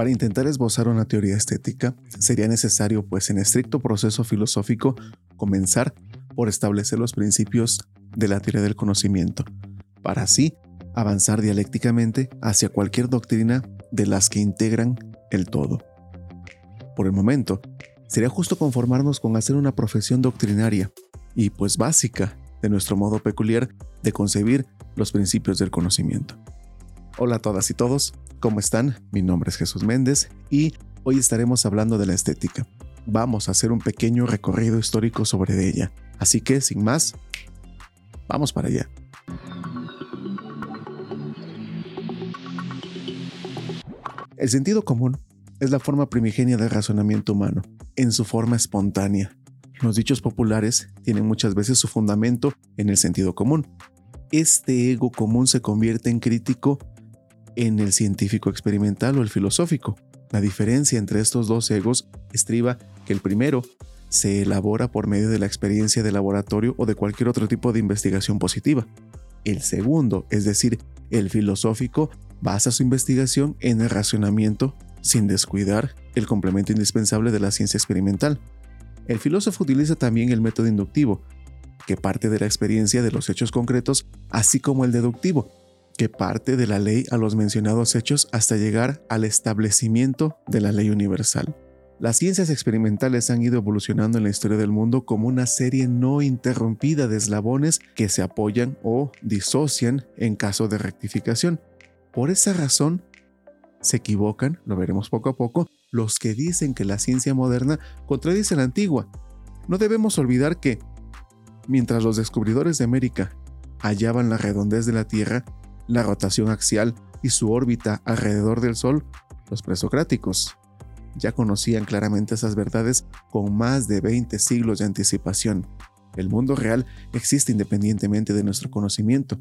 Para intentar esbozar una teoría estética, sería necesario, pues en estricto proceso filosófico, comenzar por establecer los principios de la teoría del conocimiento, para así avanzar dialécticamente hacia cualquier doctrina de las que integran el todo. Por el momento, sería justo conformarnos con hacer una profesión doctrinaria y pues básica de nuestro modo peculiar de concebir los principios del conocimiento. Hola a todas y todos, ¿cómo están? Mi nombre es Jesús Méndez y hoy estaremos hablando de la estética. Vamos a hacer un pequeño recorrido histórico sobre ella, así que sin más, vamos para allá. El sentido común es la forma primigenia del razonamiento humano, en su forma espontánea. Los dichos populares tienen muchas veces su fundamento en el sentido común. Este ego común se convierte en crítico en el científico experimental o el filosófico. La diferencia entre estos dos egos estriba que el primero se elabora por medio de la experiencia de laboratorio o de cualquier otro tipo de investigación positiva. El segundo, es decir, el filosófico, basa su investigación en el racionamiento sin descuidar el complemento indispensable de la ciencia experimental. El filósofo utiliza también el método inductivo, que parte de la experiencia de los hechos concretos, así como el deductivo, que parte de la ley a los mencionados hechos hasta llegar al establecimiento de la ley universal. Las ciencias experimentales han ido evolucionando en la historia del mundo como una serie no interrumpida de eslabones que se apoyan o disocian en caso de rectificación. Por esa razón, se equivocan, lo veremos poco a poco, los que dicen que la ciencia moderna contradice la antigua. No debemos olvidar que, mientras los descubridores de América hallaban la redondez de la Tierra, la rotación axial y su órbita alrededor del Sol, los presocráticos ya conocían claramente esas verdades con más de 20 siglos de anticipación. El mundo real existe independientemente de nuestro conocimiento,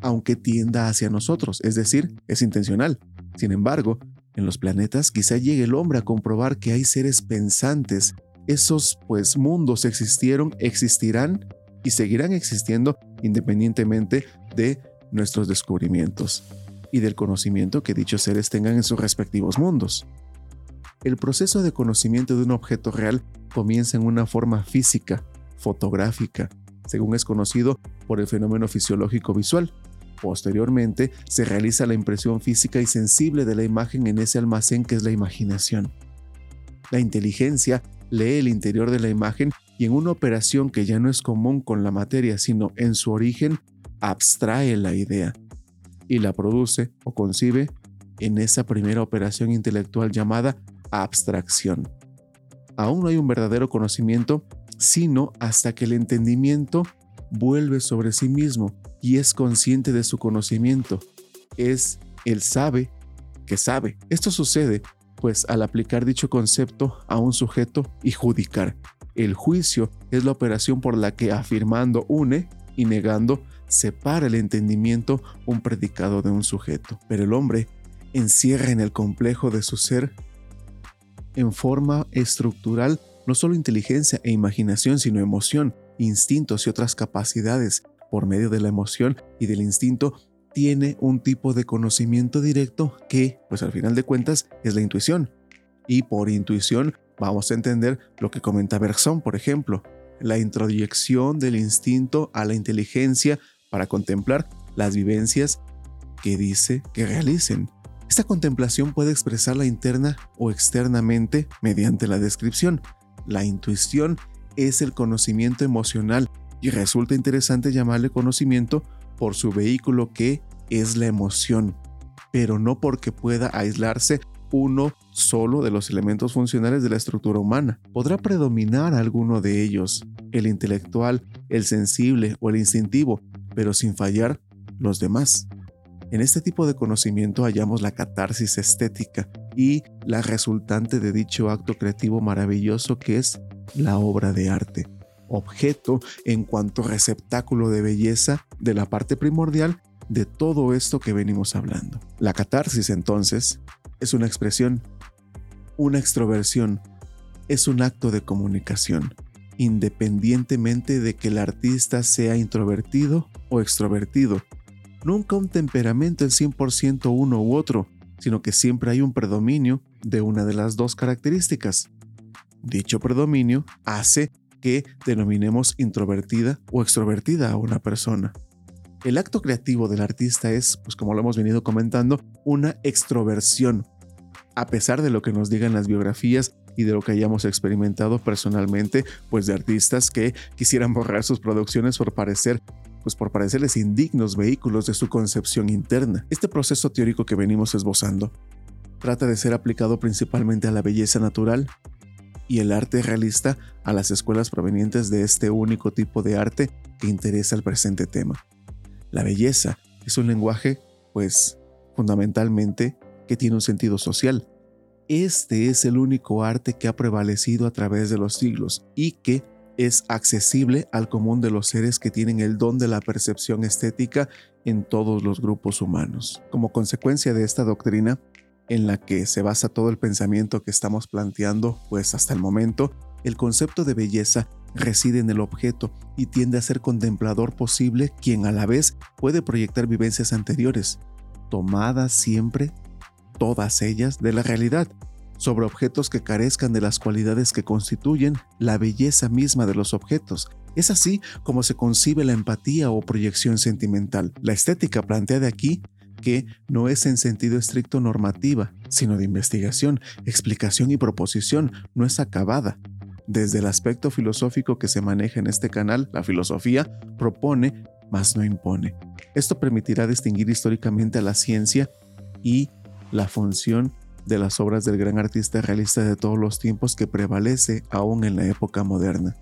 aunque tienda hacia nosotros, es decir, es intencional. Sin embargo, en los planetas quizá llegue el hombre a comprobar que hay seres pensantes. Esos pues mundos existieron, existirán y seguirán existiendo independientemente de nuestros descubrimientos y del conocimiento que dichos seres tengan en sus respectivos mundos. El proceso de conocimiento de un objeto real comienza en una forma física, fotográfica, según es conocido por el fenómeno fisiológico visual, Posteriormente, se realiza la impresión física y sensible de la imagen en ese almacén que es la imaginación. La inteligencia lee el interior de la imagen y en una operación que ya no es común con la materia, sino en su origen, abstrae la idea y la produce o concibe en esa primera operación intelectual llamada abstracción. Aún no hay un verdadero conocimiento, sino hasta que el entendimiento vuelve sobre sí mismo y es consciente de su conocimiento. Es el sabe que sabe. Esto sucede, pues, al aplicar dicho concepto a un sujeto y judicar. El juicio es la operación por la que afirmando une y negando separa el entendimiento un predicado de un sujeto. Pero el hombre encierra en el complejo de su ser en forma estructural no solo inteligencia e imaginación, sino emoción, instintos y otras capacidades por medio de la emoción y del instinto, tiene un tipo de conocimiento directo que, pues al final de cuentas, es la intuición. Y por intuición vamos a entender lo que comenta Bergson, por ejemplo, la introyección del instinto a la inteligencia para contemplar las vivencias que dice que realicen. Esta contemplación puede expresarla interna o externamente mediante la descripción. La intuición es el conocimiento emocional y resulta interesante llamarle conocimiento por su vehículo que es la emoción, pero no porque pueda aislarse uno solo de los elementos funcionales de la estructura humana. Podrá predominar alguno de ellos, el intelectual, el sensible o el instintivo, pero sin fallar los demás. En este tipo de conocimiento hallamos la catarsis estética y la resultante de dicho acto creativo maravilloso que es la obra de arte objeto en cuanto receptáculo de belleza de la parte primordial de todo esto que venimos hablando. La catarsis entonces es una expresión, una extroversión, es un acto de comunicación, independientemente de que el artista sea introvertido o extrovertido. Nunca un temperamento el 100% uno u otro, sino que siempre hay un predominio de una de las dos características. Dicho predominio hace que denominemos introvertida o extrovertida a una persona. El acto creativo del artista es, pues como lo hemos venido comentando, una extroversión. A pesar de lo que nos digan las biografías y de lo que hayamos experimentado personalmente, pues de artistas que quisieran borrar sus producciones por parecer pues por parecerles indignos vehículos de su concepción interna. Este proceso teórico que venimos esbozando trata de ser aplicado principalmente a la belleza natural y el arte realista a las escuelas provenientes de este único tipo de arte que interesa el presente tema. La belleza es un lenguaje, pues, fundamentalmente, que tiene un sentido social. Este es el único arte que ha prevalecido a través de los siglos y que es accesible al común de los seres que tienen el don de la percepción estética en todos los grupos humanos. Como consecuencia de esta doctrina, en la que se basa todo el pensamiento que estamos planteando, pues hasta el momento, el concepto de belleza reside en el objeto y tiende a ser contemplador posible quien a la vez puede proyectar vivencias anteriores, tomadas siempre, todas ellas, de la realidad, sobre objetos que carezcan de las cualidades que constituyen la belleza misma de los objetos. Es así como se concibe la empatía o proyección sentimental. La estética planteada aquí que no es en sentido estricto normativa, sino de investigación, explicación y proposición, no es acabada. Desde el aspecto filosófico que se maneja en este canal, la filosofía propone, mas no impone. Esto permitirá distinguir históricamente a la ciencia y la función de las obras del gran artista realista de todos los tiempos que prevalece aún en la época moderna.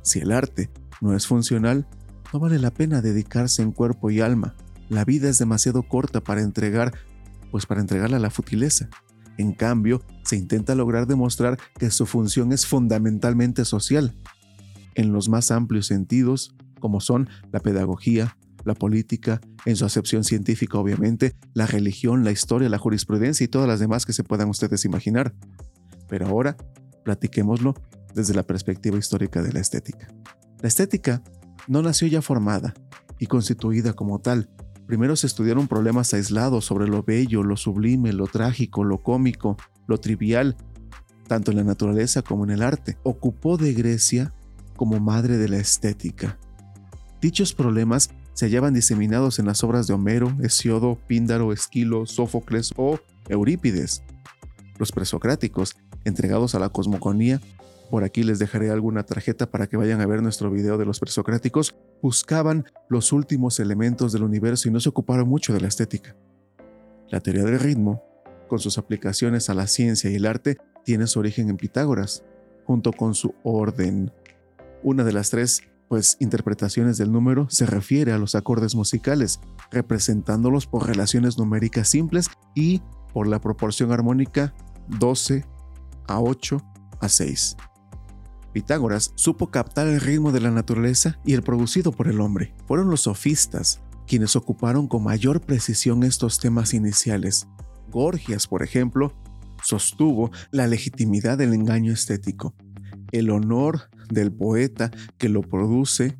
Si el arte no es funcional, no vale la pena dedicarse en cuerpo y alma. La vida es demasiado corta para entregar, pues para entregarla a la futileza. En cambio, se intenta lograr demostrar que su función es fundamentalmente social, en los más amplios sentidos, como son la pedagogía, la política, en su acepción científica obviamente, la religión, la historia, la jurisprudencia y todas las demás que se puedan ustedes imaginar. Pero ahora, platiquémoslo desde la perspectiva histórica de la estética. La estética no nació ya formada y constituida como tal, Primero se estudiaron problemas aislados sobre lo bello, lo sublime, lo trágico, lo cómico, lo trivial, tanto en la naturaleza como en el arte. Ocupó de Grecia como madre de la estética. Dichos problemas se hallaban diseminados en las obras de Homero, Hesiodo, Píndaro, Esquilo, Sófocles o Eurípides. Los presocráticos, entregados a la cosmogonía, por aquí les dejaré alguna tarjeta para que vayan a ver nuestro video de los presocráticos. Buscaban los últimos elementos del universo y no se ocuparon mucho de la estética. La teoría del ritmo, con sus aplicaciones a la ciencia y el arte, tiene su origen en Pitágoras, junto con su orden. Una de las tres pues interpretaciones del número se refiere a los acordes musicales, representándolos por relaciones numéricas simples y por la proporción armónica 12 a 8 a 6. Pitágoras supo captar el ritmo de la naturaleza y el producido por el hombre. Fueron los sofistas quienes ocuparon con mayor precisión estos temas iniciales. Gorgias, por ejemplo, sostuvo la legitimidad del engaño estético, el honor del poeta que lo produce,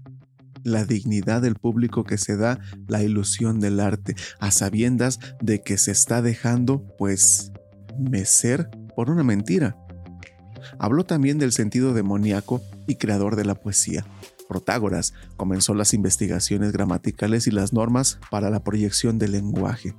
la dignidad del público que se da la ilusión del arte, a sabiendas de que se está dejando, pues, mecer por una mentira. Habló también del sentido demoníaco y creador de la poesía. Protágoras comenzó las investigaciones gramaticales y las normas para la proyección del lenguaje.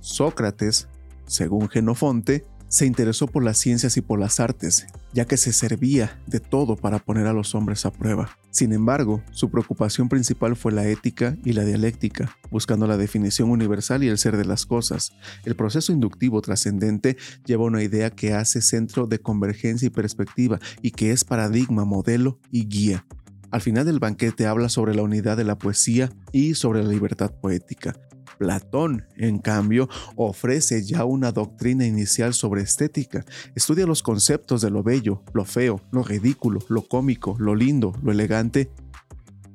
Sócrates, según Genofonte, se interesó por las ciencias y por las artes, ya que se servía de todo para poner a los hombres a prueba. Sin embargo, su preocupación principal fue la ética y la dialéctica, buscando la definición universal y el ser de las cosas. El proceso inductivo trascendente lleva una idea que hace centro de convergencia y perspectiva y que es paradigma, modelo y guía. Al final del banquete habla sobre la unidad de la poesía y sobre la libertad poética. Platón, en cambio, ofrece ya una doctrina inicial sobre estética. Estudia los conceptos de lo bello, lo feo, lo ridículo, lo cómico, lo lindo, lo elegante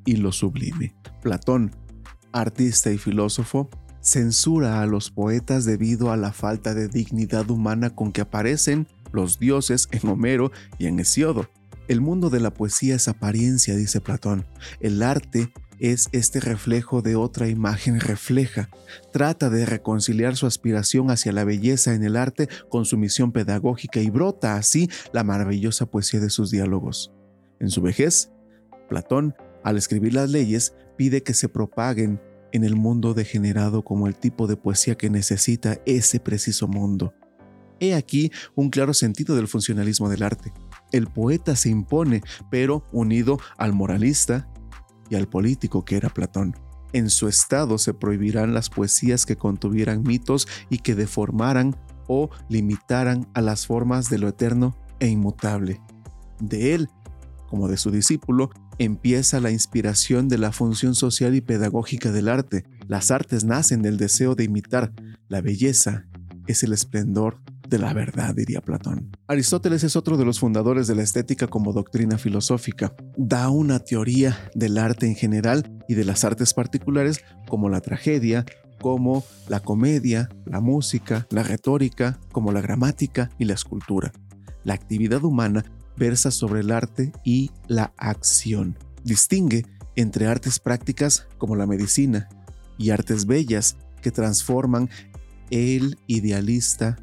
y lo sublime. Platón, artista y filósofo, censura a los poetas debido a la falta de dignidad humana con que aparecen los dioses en Homero y en Hesiodo. El mundo de la poesía es apariencia, dice Platón. El arte es este reflejo de otra imagen refleja. Trata de reconciliar su aspiración hacia la belleza en el arte con su misión pedagógica y brota así la maravillosa poesía de sus diálogos. En su vejez, Platón, al escribir las leyes, pide que se propaguen en el mundo degenerado como el tipo de poesía que necesita ese preciso mundo. He aquí un claro sentido del funcionalismo del arte. El poeta se impone, pero unido al moralista y al político que era Platón. En su estado se prohibirán las poesías que contuvieran mitos y que deformaran o limitaran a las formas de lo eterno e inmutable. De él, como de su discípulo, empieza la inspiración de la función social y pedagógica del arte. Las artes nacen del deseo de imitar. La belleza es el esplendor de la verdad, diría Platón. Aristóteles es otro de los fundadores de la estética como doctrina filosófica. Da una teoría del arte en general y de las artes particulares como la tragedia, como la comedia, la música, la retórica, como la gramática y la escultura. La actividad humana versa sobre el arte y la acción. Distingue entre artes prácticas como la medicina y artes bellas que transforman el idealista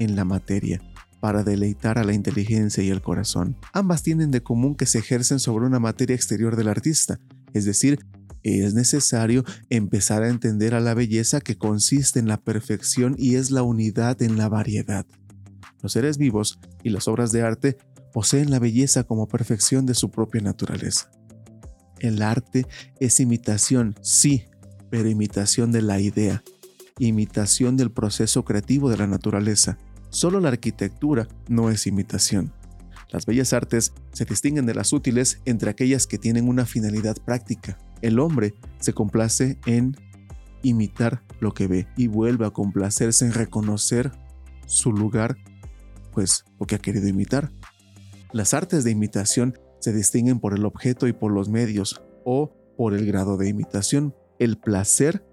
en la materia para deleitar a la inteligencia y el corazón. Ambas tienen de común que se ejercen sobre una materia exterior del artista, es decir, es necesario empezar a entender a la belleza que consiste en la perfección y es la unidad en la variedad. Los seres vivos y las obras de arte poseen la belleza como perfección de su propia naturaleza. El arte es imitación, sí, pero imitación de la idea, imitación del proceso creativo de la naturaleza Solo la arquitectura no es imitación. Las bellas artes se distinguen de las útiles entre aquellas que tienen una finalidad práctica. El hombre se complace en imitar lo que ve y vuelve a complacerse en reconocer su lugar, pues lo que ha querido imitar. Las artes de imitación se distinguen por el objeto y por los medios o por el grado de imitación. El placer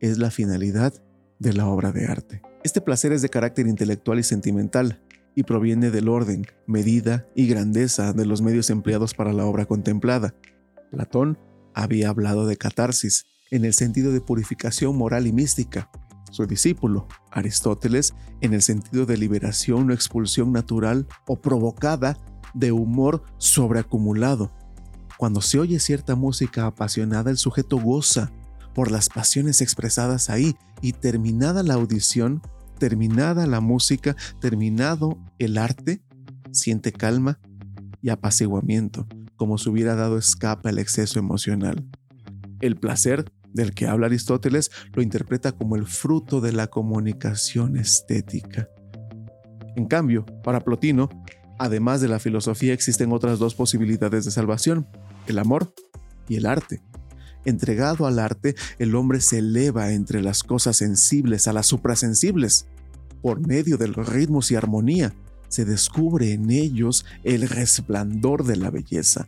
es la finalidad de la obra de arte. Este placer es de carácter intelectual y sentimental, y proviene del orden, medida y grandeza de los medios empleados para la obra contemplada. Platón había hablado de catarsis, en el sentido de purificación moral y mística. Su discípulo, Aristóteles, en el sentido de liberación o expulsión natural o provocada de humor sobreacumulado. Cuando se oye cierta música apasionada, el sujeto goza por las pasiones expresadas ahí y terminada la audición, terminada la música, terminado el arte, siente calma y apaciguamiento, como si hubiera dado escape al exceso emocional. El placer del que habla Aristóteles lo interpreta como el fruto de la comunicación estética. En cambio, para Plotino, además de la filosofía existen otras dos posibilidades de salvación, el amor y el arte. Entregado al arte, el hombre se eleva entre las cosas sensibles a las suprasensibles. Por medio de los ritmos y armonía, se descubre en ellos el resplandor de la belleza,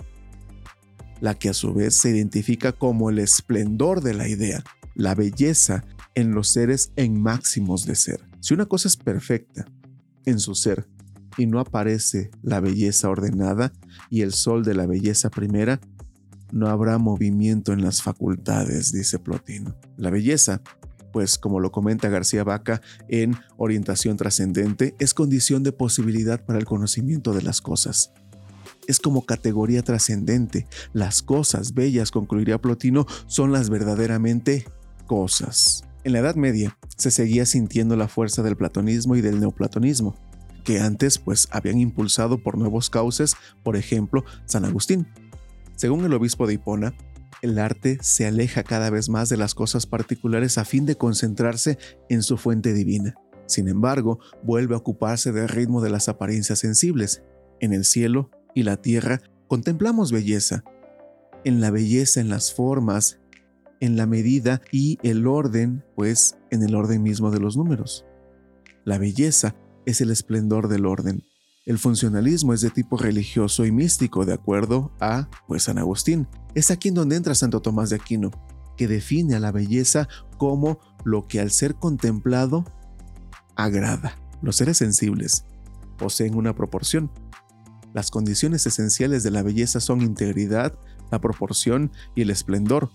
la que a su vez se identifica como el esplendor de la idea, la belleza en los seres en máximos de ser. Si una cosa es perfecta en su ser y no aparece la belleza ordenada y el sol de la belleza primera, no habrá movimiento en las facultades, dice Plotino. La belleza, pues como lo comenta García Vaca en Orientación Trascendente, es condición de posibilidad para el conocimiento de las cosas. Es como categoría trascendente. Las cosas bellas, concluiría Plotino, son las verdaderamente cosas. En la Edad Media se seguía sintiendo la fuerza del platonismo y del neoplatonismo, que antes pues habían impulsado por nuevos cauces, por ejemplo, San Agustín. Según el obispo de Hipona, el arte se aleja cada vez más de las cosas particulares a fin de concentrarse en su fuente divina. Sin embargo, vuelve a ocuparse del ritmo de las apariencias sensibles. En el cielo y la tierra contemplamos belleza. En la belleza, en las formas, en la medida y el orden, pues en el orden mismo de los números. La belleza es el esplendor del orden. El funcionalismo es de tipo religioso y místico, de acuerdo a pues, San Agustín. Es aquí en donde entra Santo Tomás de Aquino, que define a la belleza como lo que al ser contemplado agrada. Los seres sensibles poseen una proporción. Las condiciones esenciales de la belleza son integridad, la proporción y el esplendor.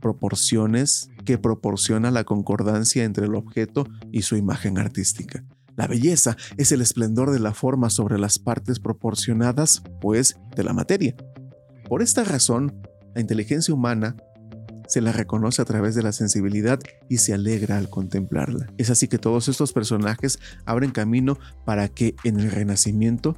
proporciones que proporciona la concordancia entre el objeto y su imagen artística. La belleza es el esplendor de la forma sobre las partes proporcionadas, pues, de la materia. Por esta razón, la inteligencia humana se la reconoce a través de la sensibilidad y se alegra al contemplarla. Es así que todos estos personajes abren camino para que en el Renacimiento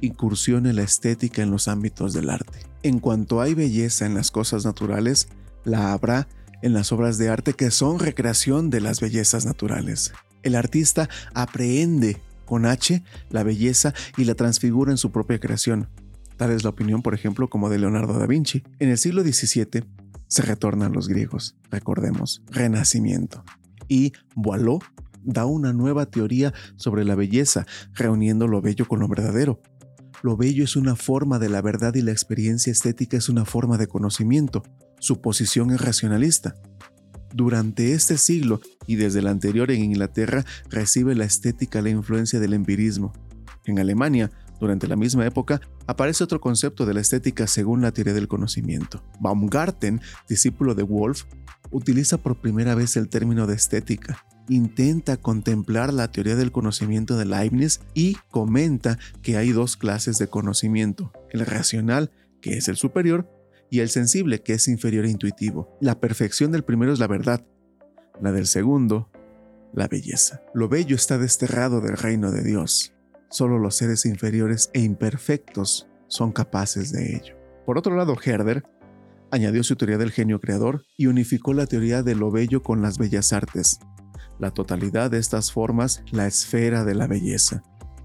incursione la estética en los ámbitos del arte. En cuanto hay belleza en las cosas naturales, la habrá en las obras de arte que son recreación de las bellezas naturales. El artista aprehende con H la belleza y la transfigura en su propia creación. Tal es la opinión, por ejemplo, como de Leonardo da Vinci. En el siglo XVII se retornan los griegos, recordemos, renacimiento. Y Boileau da una nueva teoría sobre la belleza, reuniendo lo bello con lo verdadero. Lo bello es una forma de la verdad y la experiencia estética es una forma de conocimiento. Su posición es racionalista. Durante este siglo y desde el anterior en Inglaterra recibe la estética la influencia del empirismo. En Alemania, durante la misma época, aparece otro concepto de la estética según la teoría del conocimiento. Baumgarten, discípulo de Wolff, utiliza por primera vez el término de estética. Intenta contemplar la teoría del conocimiento de Leibniz y comenta que hay dos clases de conocimiento, el racional, que es el superior, y el sensible, que es inferior e intuitivo. La perfección del primero es la verdad, la del segundo, la belleza. Lo bello está desterrado del reino de Dios. Solo los seres inferiores e imperfectos son capaces de ello. Por otro lado, Herder añadió su teoría del genio creador y unificó la teoría de lo bello con las bellas artes. La totalidad de estas formas, la esfera de la belleza.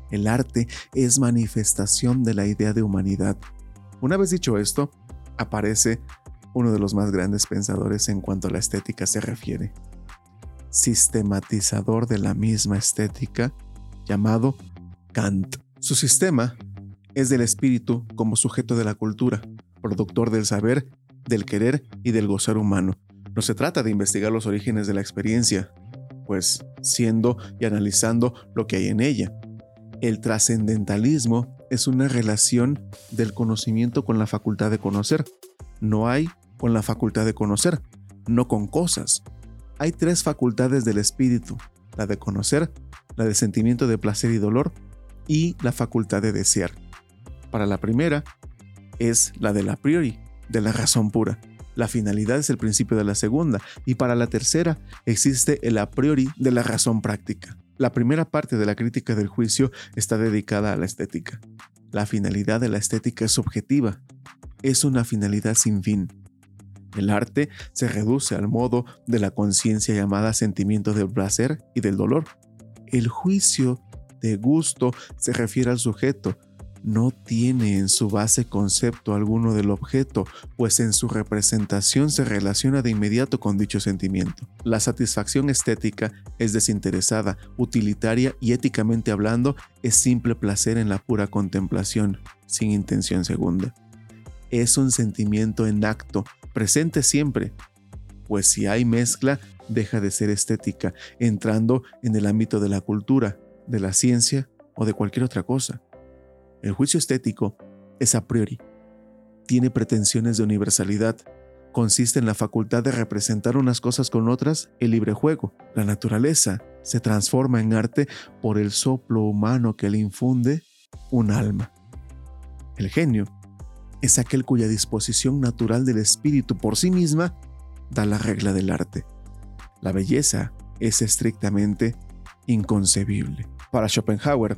El arte es manifestación de la idea de humanidad. Una vez dicho esto, aparece uno de los más grandes pensadores en cuanto a la estética se refiere. Sistematizador de la misma estética, llamado Kant. Su sistema es del espíritu como sujeto de la cultura, productor del saber, del querer y del gozar humano. No se trata de investigar los orígenes de la experiencia, pues siendo y analizando lo que hay en ella. El trascendentalismo es una relación del conocimiento con la facultad de conocer. No hay con la facultad de conocer, no con cosas. Hay tres facultades del espíritu, la de conocer, la de sentimiento de placer y dolor y la facultad de desear. Para la primera es la de la priori, de la razón pura. La finalidad es el principio de la segunda y para la tercera existe el a priori de la razón práctica. La primera parte de la crítica del juicio está dedicada a la estética. La finalidad de la estética es subjetiva. Es una finalidad sin fin. El arte se reduce al modo de la conciencia llamada sentimiento del placer y del dolor. El juicio de gusto se refiere al sujeto, no tiene en su base concepto alguno del objeto, pues en su representación se relaciona de inmediato con dicho sentimiento. La satisfacción estética es desinteresada, utilitaria y éticamente hablando es simple placer en la pura contemplación, sin intención segunda. Es un sentimiento en acto, presente siempre, pues si hay mezcla, deja de ser estética, entrando en el ámbito de la cultura, de la ciencia o de cualquier otra cosa. El juicio estético es a priori. Tiene pretensiones de universalidad. Consiste en la facultad de representar unas cosas con otras el libre juego. La naturaleza se transforma en arte por el soplo humano que le infunde un alma. El genio es aquel cuya disposición natural del espíritu por sí misma da la regla del arte. La belleza es estrictamente inconcebible. Para Schopenhauer,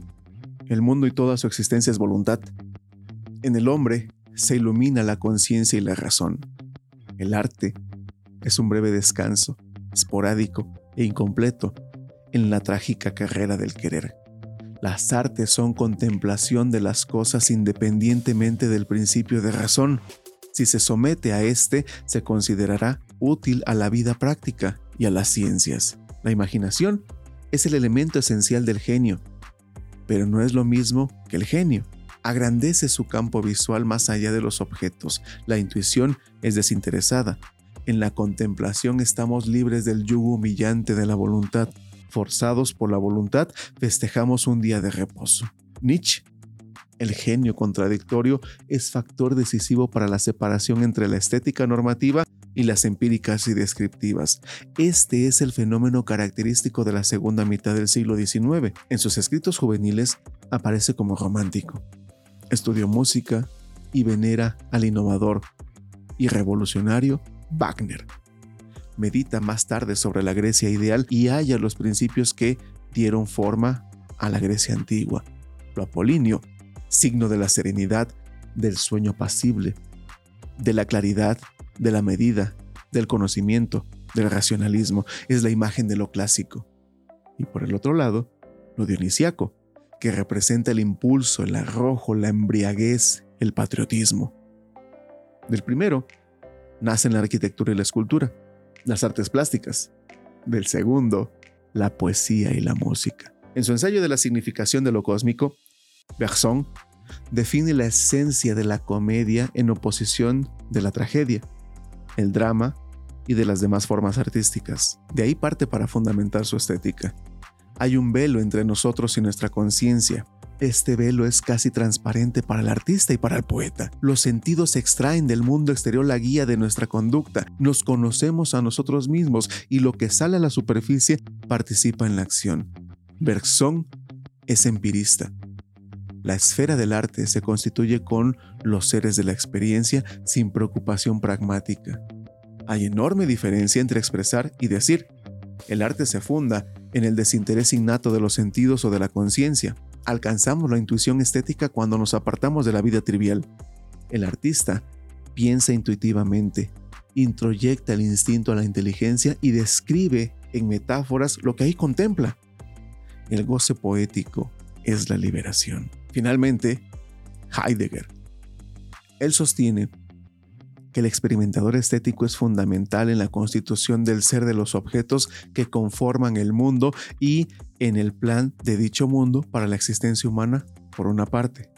el mundo y toda su existencia es voluntad. En el hombre se ilumina la conciencia y la razón. El arte es un breve descanso, esporádico e incompleto en la trágica carrera del querer. Las artes son contemplación de las cosas independientemente del principio de razón. Si se somete a éste, se considerará útil a la vida práctica y a las ciencias. La imaginación es el elemento esencial del genio, pero no es lo mismo que el genio. Agrandece su campo visual más allá de los objetos. La intuición es desinteresada. En la contemplación estamos libres del yugo humillante de la voluntad. Forzados por la voluntad, festejamos un día de reposo. Nietzsche el genio contradictorio es factor decisivo para la separación entre la estética normativa y las empíricas y descriptivas. Este es el fenómeno característico de la segunda mitad del siglo XIX. En sus escritos juveniles aparece como romántico. Estudió música y venera al innovador y revolucionario Wagner. Medita más tarde sobre la Grecia ideal y halla los principios que dieron forma a la Grecia antigua. Lo apolíneo, signo de la serenidad, del sueño pasible, de la claridad, de la medida, del conocimiento, del racionalismo, es la imagen de lo clásico. Y por el otro lado, lo dionisiaco, que representa el impulso, el arrojo, la embriaguez, el patriotismo. Del primero, nacen la arquitectura y la escultura, las artes plásticas. Del segundo, la poesía y la música. En su ensayo de la significación de lo cósmico, Bergson define la esencia de la comedia en oposición de la tragedia, el drama y de las demás formas artísticas. De ahí parte para fundamentar su estética. Hay un velo entre nosotros y nuestra conciencia. Este velo es casi transparente para el artista y para el poeta. Los sentidos extraen del mundo exterior la guía de nuestra conducta. Nos conocemos a nosotros mismos y lo que sale a la superficie participa en la acción. Bergson es empirista. La esfera del arte se constituye con los seres de la experiencia sin preocupación pragmática. Hay enorme diferencia entre expresar y decir. El arte se funda en el desinterés innato de los sentidos o de la conciencia. Alcanzamos la intuición estética cuando nos apartamos de la vida trivial. El artista piensa intuitivamente, introyecta el instinto a la inteligencia y describe en metáforas lo que ahí contempla. El goce poético es la liberación. Finalmente, Heidegger. Él sostiene que el experimentador estético es fundamental en la constitución del ser de los objetos que conforman el mundo y en el plan de dicho mundo para la existencia humana, por una parte.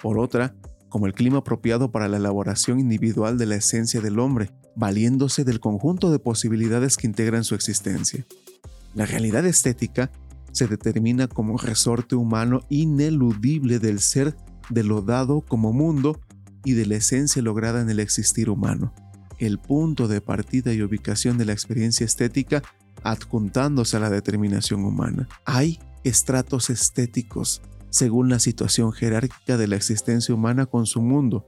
Por otra, como el clima apropiado para la elaboración individual de la esencia del hombre, valiéndose del conjunto de posibilidades que integran su existencia. La realidad estética se determina como resorte humano ineludible del ser de lo dado como mundo y de la esencia lograda en el existir humano, el punto de partida y ubicación de la experiencia estética adjuntándose a la determinación humana. Hay estratos estéticos según la situación jerárquica de la existencia humana con su mundo.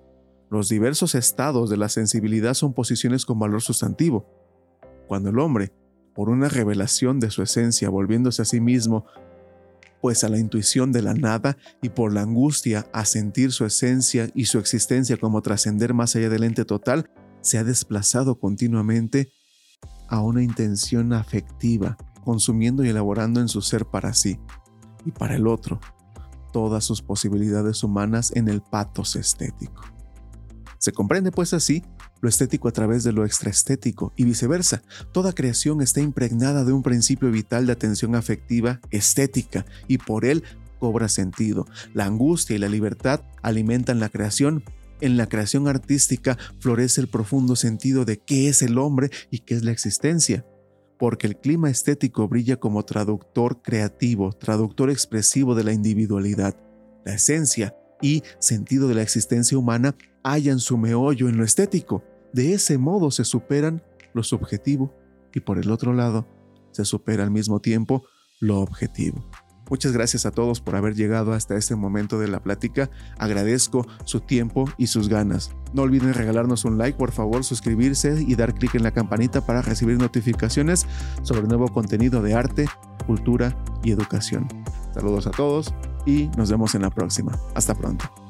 Los diversos estados de la sensibilidad son posiciones con valor sustantivo. Cuando el hombre, por una revelación de su esencia, volviéndose a sí mismo, pues a la intuición de la nada y por la angustia a sentir su esencia y su existencia como trascender más allá del ente total, se ha desplazado continuamente a una intención afectiva, consumiendo y elaborando en su ser para sí y para el otro todas sus posibilidades humanas en el patos estético. Se comprende pues así lo estético a través de lo extraestético y viceversa. Toda creación está impregnada de un principio vital de atención afectiva estética y por él cobra sentido. La angustia y la libertad alimentan la creación. En la creación artística florece el profundo sentido de qué es el hombre y qué es la existencia porque el clima estético brilla como traductor creativo, traductor expresivo de la individualidad. La esencia y sentido de la existencia humana hallan su meollo en lo estético. De ese modo se superan lo subjetivo y por el otro lado se supera al mismo tiempo lo objetivo. Muchas gracias a todos por haber llegado hasta este momento de la plática. Agradezco su tiempo y sus ganas. No olviden regalarnos un like, por favor, suscribirse y dar clic en la campanita para recibir notificaciones sobre nuevo contenido de arte, cultura y educación. Saludos a todos y nos vemos en la próxima. Hasta pronto.